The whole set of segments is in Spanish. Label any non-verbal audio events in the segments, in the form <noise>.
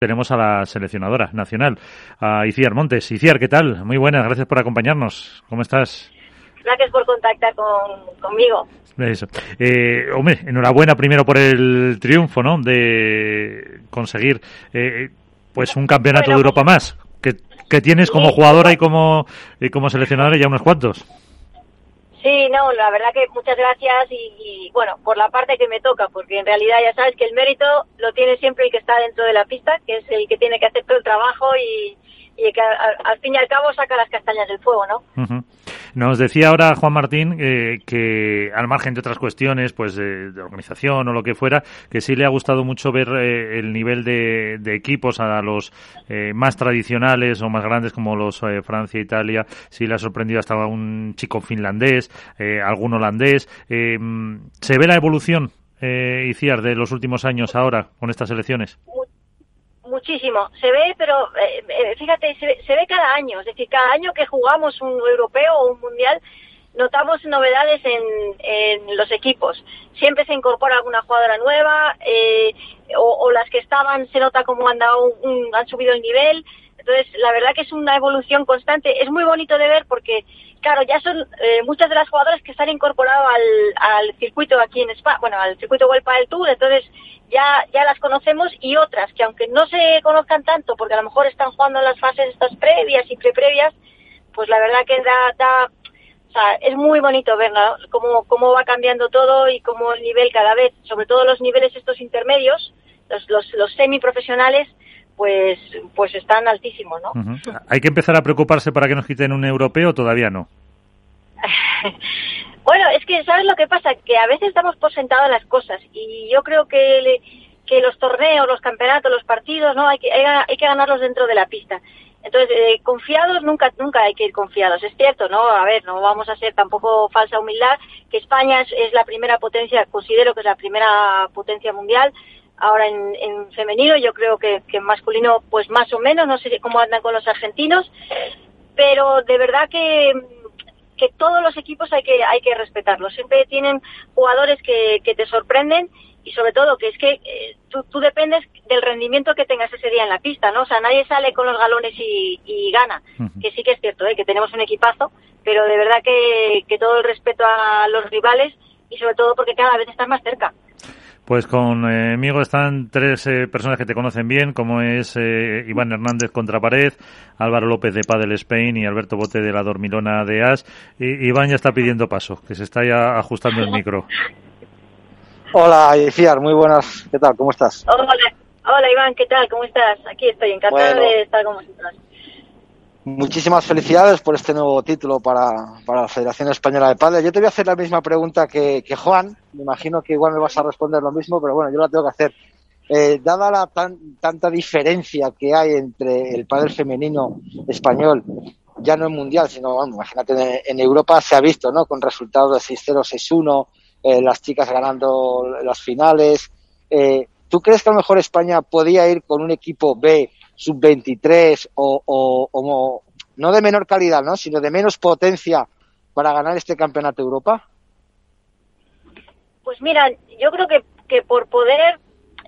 tenemos a la seleccionadora nacional, a Iciar Montes. Iciar, ¿qué tal? Muy buenas, gracias por acompañarnos. ¿Cómo estás? Gracias por contactar conmigo. Eso. Eh, hombre, enhorabuena primero por el triunfo, ¿no? De conseguir, eh, pues, un campeonato de Europa más, que, que tienes como jugadora y como, y como seleccionadora ya unos cuantos. Sí, no, la verdad que muchas gracias y, bueno, por la parte que me toca, porque en realidad ya sabes que el mérito lo tiene siempre el que está dentro de la pista, que es el que tiene que hacer todo el trabajo y, y que al, fin y al cabo saca las castañas del fuego, ¿no? Nos decía ahora Juan Martín eh, que, al margen de otras cuestiones, pues de, organización o lo que fuera, que sí le ha gustado mucho ver eh, el nivel de, equipos a los eh, más tradicionales o más grandes como los Francia e Italia. Sí le ha sorprendido hasta un chico finlandés, algún holandés. ¿Se ve la evolución, Iciar, de los últimos años ahora con estas elecciones? Muchísimo. Se ve, pero eh, eh, fíjate, se, ve cada año. Es decir, cada año que jugamos un europeo o un mundial, notamos novedades en, en los equipos. Siempre se incorpora alguna jugadora nueva, eh, o, las que estaban se nota como han, dado han subido el nivel. Entonces, la verdad que es una evolución constante. Es muy bonito de ver porque, claro, ya son eh, muchas de las jugadoras que se han incorporado al, circuito aquí en España, bueno, al circuito World del Tour, entonces ya, ya las conocemos y otras que aunque no se conozcan tanto, porque a lo mejor están jugando en las fases estas previas y pre-previas, pues la verdad que da, da o sea, es muy bonito ver cómo, cómo va cambiando todo y cómo el nivel cada vez, sobre todo los niveles estos intermedios, los, los, los semiprofesionales, pues, pues están altísimos, ¿no? ¿Hay que empezar a preocuparse para que nos quiten un europeo todavía no? <laughs> bueno, es que, ¿sabes lo que pasa? Que a veces damos por sentado las cosas y yo creo que, que los torneos, los campeonatos, los partidos, ¿no? Hay que, hay, que ganarlos dentro de la pista. Entonces, eh, confiados nunca nunca hay que ir confiados. Es cierto, ¿no? A ver, no vamos a ser tampoco falsa humildad, que España es, es la primera potencia, considero que es la primera potencia mundial, ahora en, femenino, yo creo que, en masculino pues más o menos, no sé cómo andan con los argentinos, pero de verdad que, que todos los equipos hay que, hay que respetarlos, siempre tienen jugadores que, que te sorprenden y sobre todo que es que eh, tú, tú, dependes del rendimiento que tengas ese día en la pista, ¿no? O sea, nadie sale con los galones y, gana, que sí que es cierto, ¿eh? que tenemos un equipazo, pero de verdad que, que todo el respeto a los rivales y sobre todo porque cada vez estás más cerca. Pues conmigo eh, están tres eh, personas que te conocen bien, como es eh, Iván Hernández Contrapared, Álvaro López de Padel Spain y Alberto Bote de la Dormilona de As. Y, Iván ya está pidiendo paso, que se está ya ajustando el micro. Hola, Iciar, muy buenas. ¿Qué tal? ¿Cómo estás? Hola, hola Iván, ¿qué tal? ¿Cómo estás? Aquí estoy, encantado de estar con vosotros. Muchísimas felicidades por este nuevo título para, la Federación Española de Padre. Yo te voy a hacer la misma pregunta que, Juan. Me imagino que igual me vas a responder lo mismo, pero bueno, yo la tengo que hacer. Eh, dada la tanta diferencia que hay entre el padre femenino español, ya no en mundial, sino, bueno, imagínate, en, Europa se ha visto, ¿no? Con resultados de 6-0, 6-1, eh, las chicas ganando las finales. Eh, ¿Tú crees que a lo mejor España podía ir con un equipo B sub-23 o, o, no de menor calidad, ¿no? sino de menos potencia para ganar este campeonato de Europa? Pues mira, yo creo que, que por poder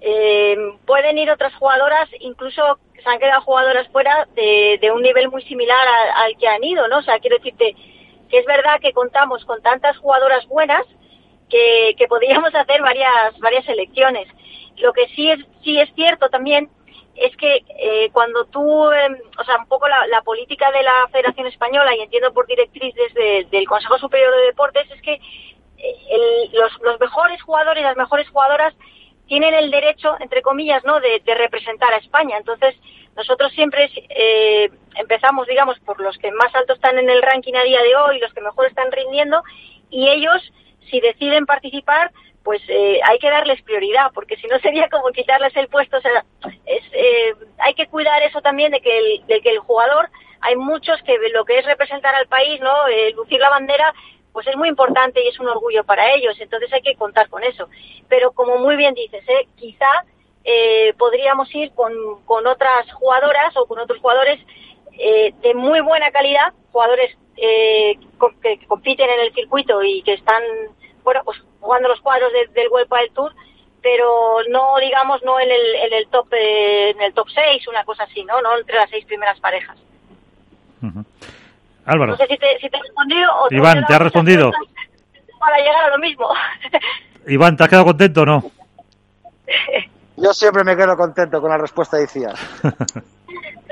eh, pueden ir otras jugadoras, incluso se han quedado jugadoras fuera de, de un nivel muy similar al, que han ido, ¿no? O sea, quiero decirte que es verdad que contamos con tantas jugadoras buenas que, que podríamos hacer varias varias selecciones. Lo que sí es sí es cierto también es que eh, cuando tú, em, o sea, un poco la, política de la Federación Española, y entiendo por directriz desde del Consejo Superior de Deportes, es que eh, los, los mejores jugadores, las mejores jugadoras, tienen el derecho, entre comillas, ¿no?, de, representar a España. Entonces, nosotros siempre eh, empezamos, digamos, por los que más alto están en el ranking a día de hoy, los que mejor están rindiendo, y ellos, si deciden participar, pues eh, hay que darles prioridad, porque si no sería como quitarles el puesto. O sea, eh, hay que cuidar eso también de que, el, jugador, hay muchos que lo que es representar al país, no, eh, lucir la bandera, pues es muy importante y es un orgullo para ellos. Entonces hay que contar con eso. Pero como muy bien dices, quizá podríamos ir con, con otras jugadoras o con otros jugadores eh, de muy buena calidad, jugadores eh, que compiten en el circuito y que están bueno, pues jugando los cuadros del World del Tour, pero no digamos no en el, en el top eh, en el top 6 una cosa así no no entre las seis primeras parejas. Álvaro. No sé si te, si te he respondido o Iván te ha respondido para llegar a lo mismo. <laughs> Iván te has quedado contento o no yo siempre me quedo contento con la respuesta de Iciar <laughs>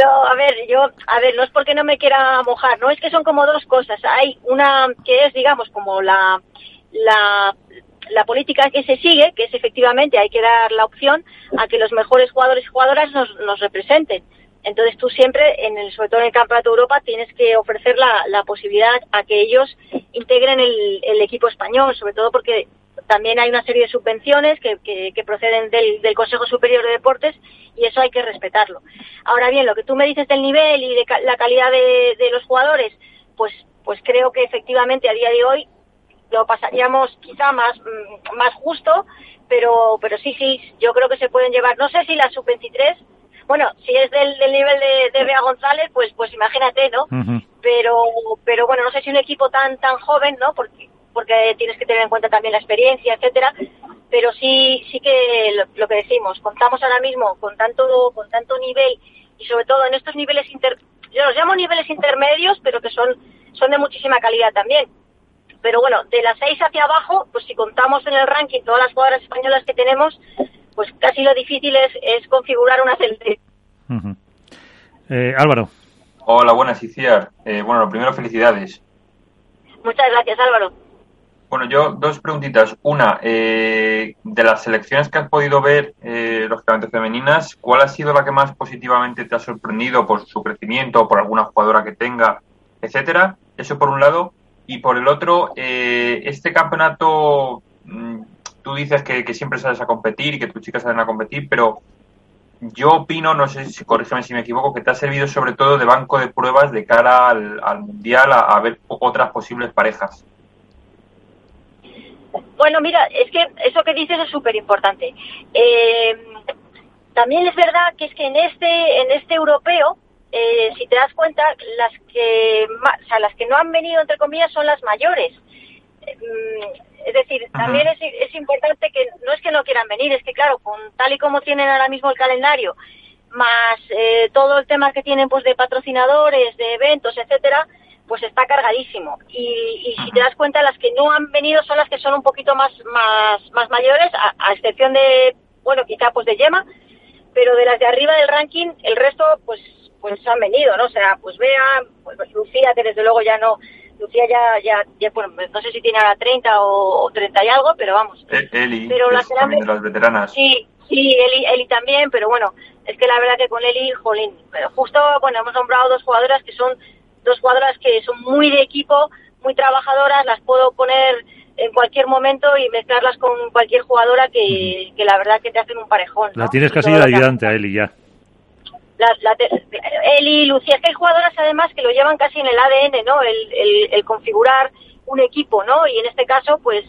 No, a ver, yo, a ver, no es porque no me quiera mojar, no es que son como dos cosas. Hay una que es, digamos, como la, la, la política que se sigue, que es efectivamente hay que dar la opción a que los mejores jugadores y jugadoras nos, nos representen. Entonces tú siempre, en sobre todo en el Campeonato de Europa, tienes que ofrecer la, la posibilidad a que ellos integren el, el equipo español, sobre todo porque también hay una serie de subvenciones que, que, proceden del, del, Consejo Superior de Deportes y eso hay que respetarlo. Ahora bien, lo que tú me dices del nivel y de la calidad de, de los jugadores, pues, pues creo que efectivamente a día de hoy lo pasaríamos quizá más, mm, más justo, pero, pero sí, sí, yo creo que se pueden llevar, no sé si la sub-23, bueno, si es del, del nivel de, de Bea González, pues, pues imagínate, ¿no? Pero, pero bueno, no sé si un equipo tan, tan joven, ¿no? Porque porque tienes que tener en cuenta también la experiencia, etcétera, pero sí sí que lo, que decimos, contamos ahora mismo con tanto con tanto nivel y sobre todo en estos niveles inter yo los llamo niveles intermedios, pero que son son de muchísima calidad también. Pero bueno, de las seis hacia abajo, pues si contamos en el ranking todas las jugadoras españolas que tenemos, pues casi lo difícil es, es configurar una selección. eh, Álvaro. Hola, buenas, Iciar. Eh, bueno, lo primero, felicidades. Muchas gracias, Álvaro. Bueno, yo dos preguntitas. Una, eh, de las selecciones que has podido ver, eh, lógicamente femeninas, ¿cuál ha sido la que más positivamente te ha sorprendido por su crecimiento, por alguna jugadora que tenga, etcétera? Eso por un lado. Y por el otro, eh, este campeonato, mm, tú dices que, siempre sales a competir y que tus chicas salen a competir, pero yo opino, no sé si corrígeme si me equivoco, que te ha servido sobre todo de banco de pruebas de cara al, al Mundial a ver otras posibles parejas. Bueno, mira, es que eso que dices es súper importante. Eh, también es verdad que es que en este, en este europeo, eh, si te das cuenta, las que, o sea, las que no han venido, entre comillas, son las mayores. Mm, es decir, también es, es, importante que no es que no quieran venir, es que claro, con tal y como tienen ahora mismo el calendario, más eh, todo el tema que tienen pues de patrocinadores, de eventos, etcétera, pues está cargadísimo. Y, y si te das cuenta, las que no han venido son las que son un poquito más, más, más mayores, a, excepción de, bueno, quizá pues de Yema, pero de las de arriba del ranking, el resto pues pues han venido, ¿no? O sea, pues Bea, pues, Lucía, que desde luego ya no, Lucía ya, ya, ya bueno, no sé si tiene ahora 30 o, o 30 y algo, pero vamos. E, Eli, pero las, también de las veteranas. Sí, sí, Eli, Eli también, pero bueno, es que la verdad que con Eli, jolín, pero justo, bueno, hemos nombrado dos jugadoras que son dos jugadoras que son muy de equipo, muy trabajadoras, las puedo poner en cualquier momento y mezclarlas con cualquier jugadora que, que la verdad que te hacen un parejón. ¿no? La tienes casi de ayudante a Eli ya. La, la Eli y Lucía, es que hay jugadoras además que lo llevan casi en el ADN, ¿no? El, el, el configurar un equipo, ¿no? Y en este caso, pues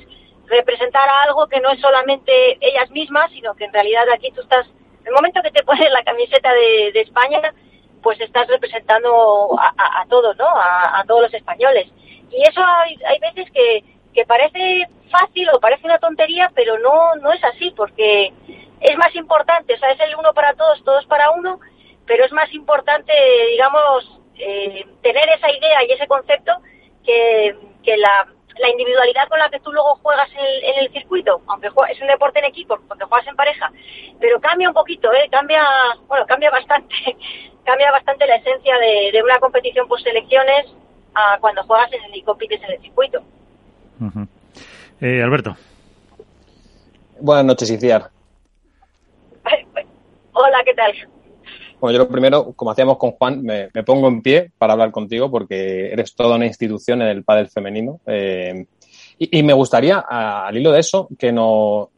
representar a algo que no es solamente ellas mismas, sino que en realidad aquí tú estás, en el momento que te pones la camiseta de, de España, pues estás representando a, todos, ¿no? A, todos los españoles. Y eso hay, hay veces que, que parece fácil o parece una tontería, pero no, no es así, porque es más importante, o sea, es el uno para todos, todos para uno, pero es más importante, digamos, eh, tener esa idea y ese concepto que, que la, la individualidad con la que tú luego juegas en el, en el circuito, aunque es un deporte en equipo, porque juegas en pareja, pero cambia un poquito, ¿eh? Cambia, bueno, cambia bastante cambia bastante la esencia de, de una competición por selecciones a cuando juegas en el, y compites en el circuito. Uh -huh. eh, Alberto. Buenas noches, Iciar. <laughs> Hola, ¿qué tal? Bueno, yo lo primero, como hacíamos con Juan, me, me, pongo en pie para hablar contigo porque eres toda una institución en el pádel femenino. Eh, y, y, me gustaría, al hilo de eso, que, no,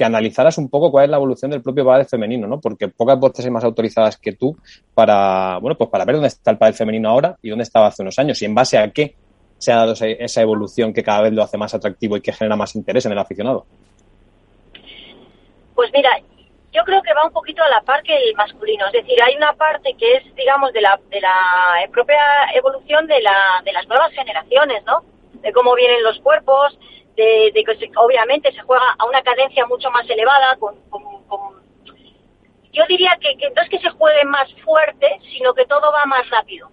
que analizaras un poco cuál es la evolución del propio pádel femenino, ¿no? Porque pocas voces hay más autorizadas que tú para, bueno, pues para ver dónde está el pádel femenino ahora y dónde estaba hace unos años y en base a qué se ha dado esa evolución que cada vez lo hace más atractivo y que genera más interés en el aficionado. Pues mira, yo creo que va un poquito a la par que el masculino, es decir, hay una parte que es, digamos, de la, de la propia evolución de, la, de las nuevas generaciones, ¿no? De cómo vienen los cuerpos, de, que obviamente se juega a una cadencia mucho más elevada, con, yo diría que, no es que se juegue más fuerte, sino que todo va más rápido.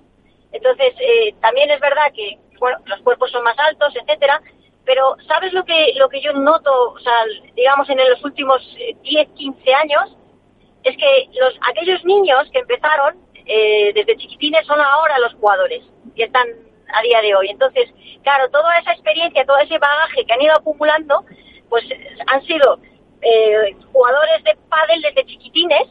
Entonces, eh, también es verdad que los cuerpos son más altos, etcétera, pero ¿sabes lo que, lo que yo noto, o sea, digamos, en los últimos 10, eh, 15 años? Es que los, aquellos niños que empezaron eh, desde chiquitines son ahora los jugadores que están a día de hoy. Entonces, claro, toda esa experiencia, todo ese bagaje que han ido acumulando, pues han sido eh, jugadores de pádel desde chiquitines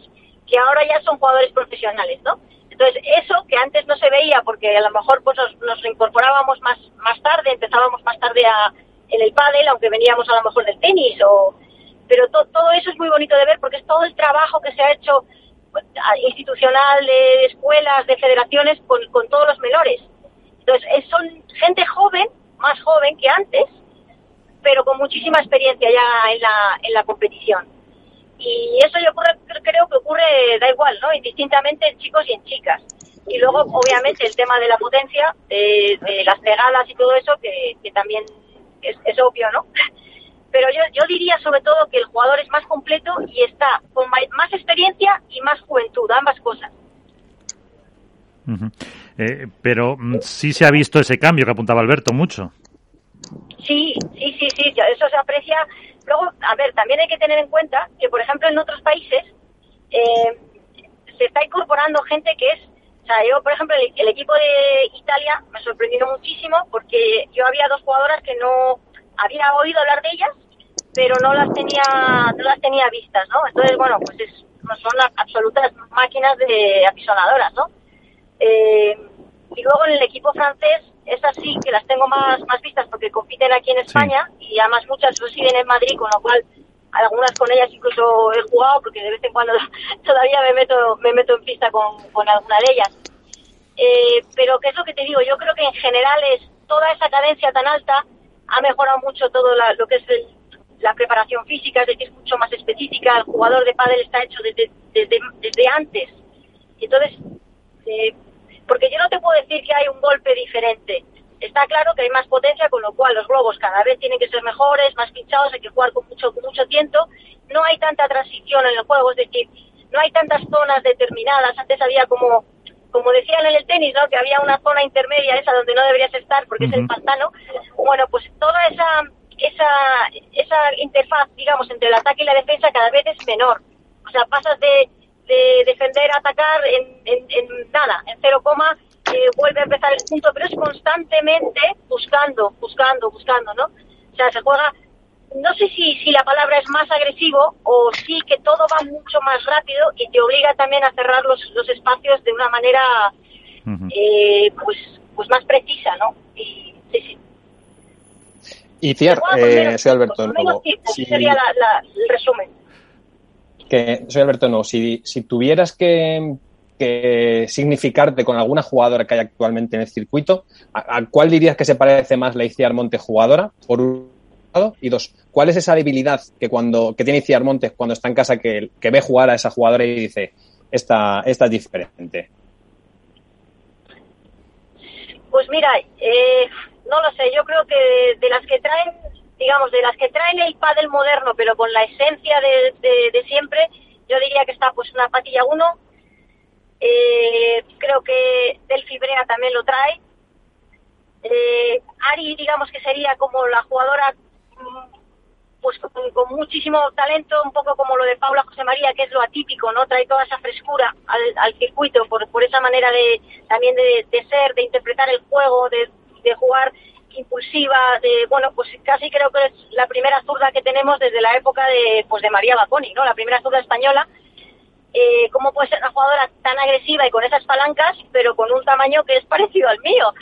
que ahora ya son jugadores profesionales, ¿no? Entonces, eso que antes no se veía porque a lo mejor pues nos, incorporábamos más, más tarde, empezábamos más tarde a, en el pádel, aunque veníamos a lo mejor del tenis, o, pero todo eso es muy bonito de ver porque es todo el trabajo que se ha hecho pues, institucional de escuelas, de federaciones con, con todos los menores. Entonces, son gente joven, más joven que antes, pero con muchísima experiencia ya en la, en la competición. Y eso yo creo que ocurre, da igual, ¿no? Indistintamente en chicos y en chicas. Y luego, obviamente, el tema de la potencia, de, las pegadas y todo eso, que, también es, es, obvio, ¿no? <laughs> Pero yo, yo diría sobre todo que el jugador es más completo y está con más experiencia y más juventud, ambas cosas. Eh, pero mm, sí se ha visto ese cambio que apuntaba Alberto mucho. Sí, sí, sí, sí, eso se aprecia. Luego, a ver, también hay que tener en cuenta que, por ejemplo, en otros países eh, se está incorporando gente que es, o sea, yo, por ejemplo, el, equipo de Italia me sorprendió muchísimo porque yo había dos jugadoras que no había oído hablar de ellas, pero no las tenía, no las tenía vistas, ¿no? Entonces, bueno, pues es, son absolutas máquinas de apisonadoras, ¿no? Eh, y luego en el equipo francés es así que las tengo más, más vistas porque compiten aquí en España y además muchas residen en Madrid, con lo cual algunas con ellas incluso he jugado porque de vez en cuando <laughs> todavía me meto, me meto en pista con, con alguna de ellas. Eh, pero ¿qué es lo que te digo? Yo creo que en general es toda esa cadencia tan alta ha mejorado mucho todo lo que es la preparación física, es decir, mucho más específica. El jugador de pádel está hecho desde, desde, desde antes. Entonces, eh, porque yo no te puedo decir que hay un golpe diferente. Está claro que hay más potencia, con lo cual los globos cada vez tienen que ser mejores, más pinchados, hay que jugar con mucho, con mucho tiento. No hay tanta transición en el juego, es decir, no hay tantas zonas determinadas. Antes había como, como decían en el tenis, ¿no? que había una zona intermedia, esa donde no deberías estar porque es el pantano. Bueno, pues toda esa, esa, esa interfaz, digamos, entre el ataque y la defensa cada vez es menor. O sea, pasas de de defender, atacar en, en, nada, en cero coma, eh, vuelve a empezar el punto, pero es constantemente buscando, buscando, buscando, ¿no? O sea, se juega, no sé si, si la palabra es más agresivo o sí que todo va mucho más rápido y te obliga también a cerrar los, los espacios de una manera, eh, pues, pues más precisa, ¿no? Y, sí, sí. Y eh, soy Alberto. sería el resumen que soy Alberto No, si, si tuvieras que, significarte con alguna jugadora que hay actualmente en el circuito, ¿a, cuál dirías que se parece más la Iciar Montes jugadora? Por un lado, y dos, ¿cuál es esa debilidad que cuando que tiene Iciar Montes cuando está en casa que, que ve jugar a esa jugadora y dice esta, esta es diferente? Pues mira, eh, no lo sé, yo creo que de las que traen digamos, de las que traen el pádel moderno, pero con la esencia de, siempre, yo diría que está pues una patilla 1. Eh, creo que Delphi Brea también lo trae. Eh, Ari, digamos que sería como la jugadora mm, pues con, muchísimo talento, un poco como lo de Paula José María, que es lo atípico, ¿no? Trae toda esa frescura al, circuito por, por esa manera de también de, ser, de interpretar el juego, de jugar impulsiva, de, bueno, pues casi creo que es la primera zurda que tenemos desde la época de, pues de María Baconi, ¿no? La primera zurda española. Eh, ¿Cómo puede ser una jugadora tan agresiva y con esas palancas, pero con un tamaño que es parecido al mío?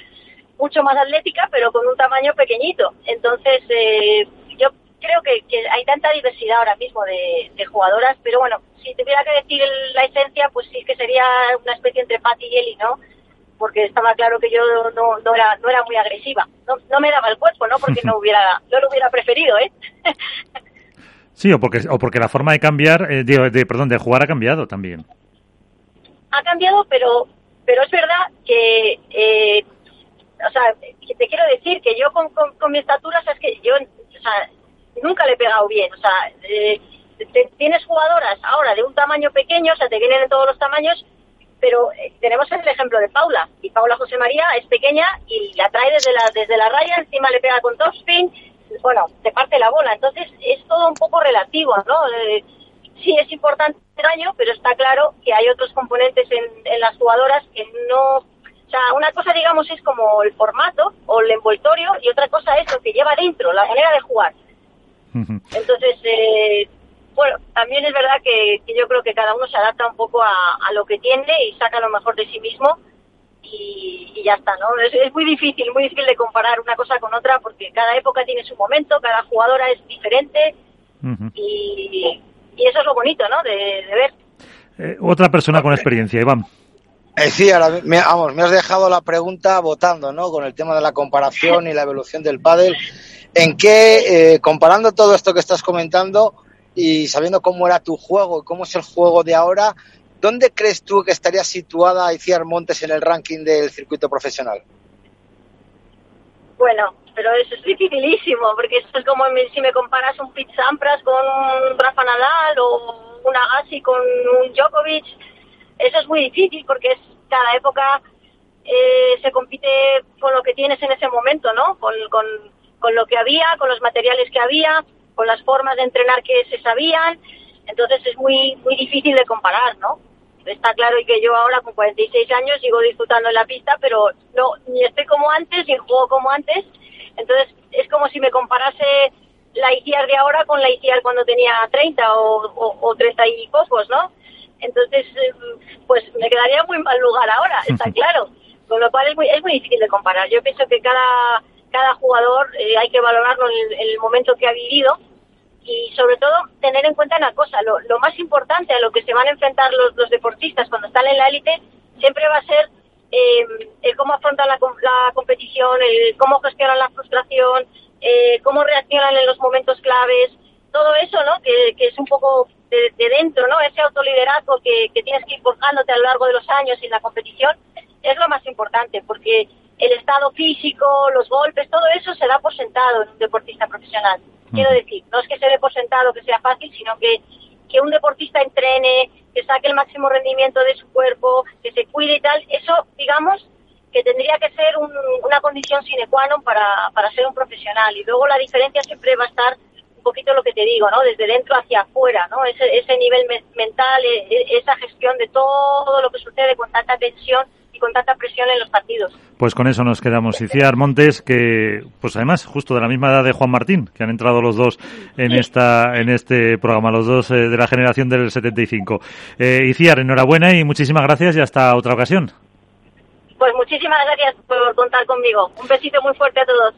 Mucho más atlética, pero con un tamaño pequeñito. Entonces, eh, yo creo que, hay tanta diversidad ahora mismo de, jugadoras, pero bueno, si tuviera que decir la esencia, pues sí que sería una especie entre Patty y Eli, ¿no? Porque estaba claro que yo no, no, era, no era muy agresiva. No, no me daba el cuerpo, ¿no? Porque <laughs> no, hubiera, no lo hubiera preferido, ¿eh? <laughs> Sí, o porque, o porque la forma de cambiar, eh, de, perdón, de jugar ha cambiado también. Ha cambiado, pero, pero es verdad que, eh, o sea, te quiero decir que yo con, con, mi estatura, es que yo, o sea, nunca le he pegado bien. O sea, eh, tienes jugadoras ahora de un tamaño pequeño, o sea, te vienen de todos los tamaños, pero eh, tenemos el ejemplo de Paula. Y Paula José María es pequeña y la trae desde la, desde la raya, encima le pega con topspin, bueno, te parte la bola. Entonces es todo un poco relativo, ¿no? Eh, sí es importante el daño, pero está claro que hay otros componentes en, en las jugadoras que no... O sea, una cosa, digamos, es como el formato o el envoltorio y otra cosa es lo que lleva dentro, la manera de jugar. Entonces, eh, bueno, también es verdad que, yo creo que cada uno se adapta un poco a, lo que tiene y saca lo mejor de sí mismo y, ya está, ¿no? Es, muy difícil, muy difícil de comparar una cosa con otra porque cada época tiene su momento, cada jugadora es diferente y, eso es lo bonito, ¿no? De, ver. Eh, otra persona con experiencia, Iván. Eh, sí, ahora, me, vamos, me has dejado la pregunta votando, ¿no? Con el tema de la comparación y la evolución del pádel. ¿En qué, eh, comparando todo esto que estás comentando, y sabiendo cómo era tu juego y cómo es el juego de ahora, ¿dónde crees tú que estaría situada Iciar Montes en el ranking del circuito profesional? Bueno, pero eso es dificilísimo, porque eso es como si me comparas un Pete Sampras con un Rafa Nadal o un Agassi con un Djokovic, eso es muy difícil porque es cada época eh, se compite con lo que tienes en ese momento, ¿no? Con, con, con lo que había, con los materiales que había con las formas de entrenar que se sabían, entonces es muy muy difícil de comparar, ¿no? Está claro que yo ahora con 46 años sigo disfrutando en la pista, pero no ni estoy como antes ni juego como antes, entonces es como si me comparase la ICIAR de ahora con la ICIAR cuando tenía 30 o, o, 30 y pocos, ¿no? Entonces, eh, pues me quedaría muy mal lugar ahora, está <laughs> claro. Con lo cual es muy, es muy difícil de comparar. Yo pienso que cada cada jugador eh, hay que valorarlo en el, momento que ha vivido y sobre todo tener en cuenta una cosa, lo, más importante a lo que se van a enfrentar los, deportistas cuando están en la élite siempre va a ser eh, el cómo afrontan la, competición, el cómo gestionan la frustración, eh, cómo reaccionan en los momentos claves, todo eso, ¿no? Que, que es un poco de, dentro, ¿no? Ese autoliderazgo que, que tienes que ir forjándote a lo largo de los años en la competición es lo más importante, porque el estado físico, los golpes, todo eso se da por sentado en un deportista profesional. Quiero decir, no es que se dé por sentado que sea fácil, sino que, que un deportista entrene, que saque el máximo rendimiento de su cuerpo, que se cuide y tal, eso, digamos, que tendría que ser una condición sine qua non para, para ser un profesional. Y luego la diferencia siempre va a estar un poquito lo que te digo, ¿no? Desde dentro hacia afuera, ¿no? Ese, ese nivel mental, e, e, esa gestión de todo lo que sucede con tanta tensión y con tanta presión en los partidos. Pues con eso nos quedamos. Iciar Montes, que pues además justo de la misma edad de Juan Martín, que han entrado los dos en esta en este programa, los dos eh, de la generación del 75. Eh, Iciar, enhorabuena y muchísimas gracias y hasta otra ocasión. Pues muchísimas gracias por contar conmigo. Un besito muy fuerte a todos.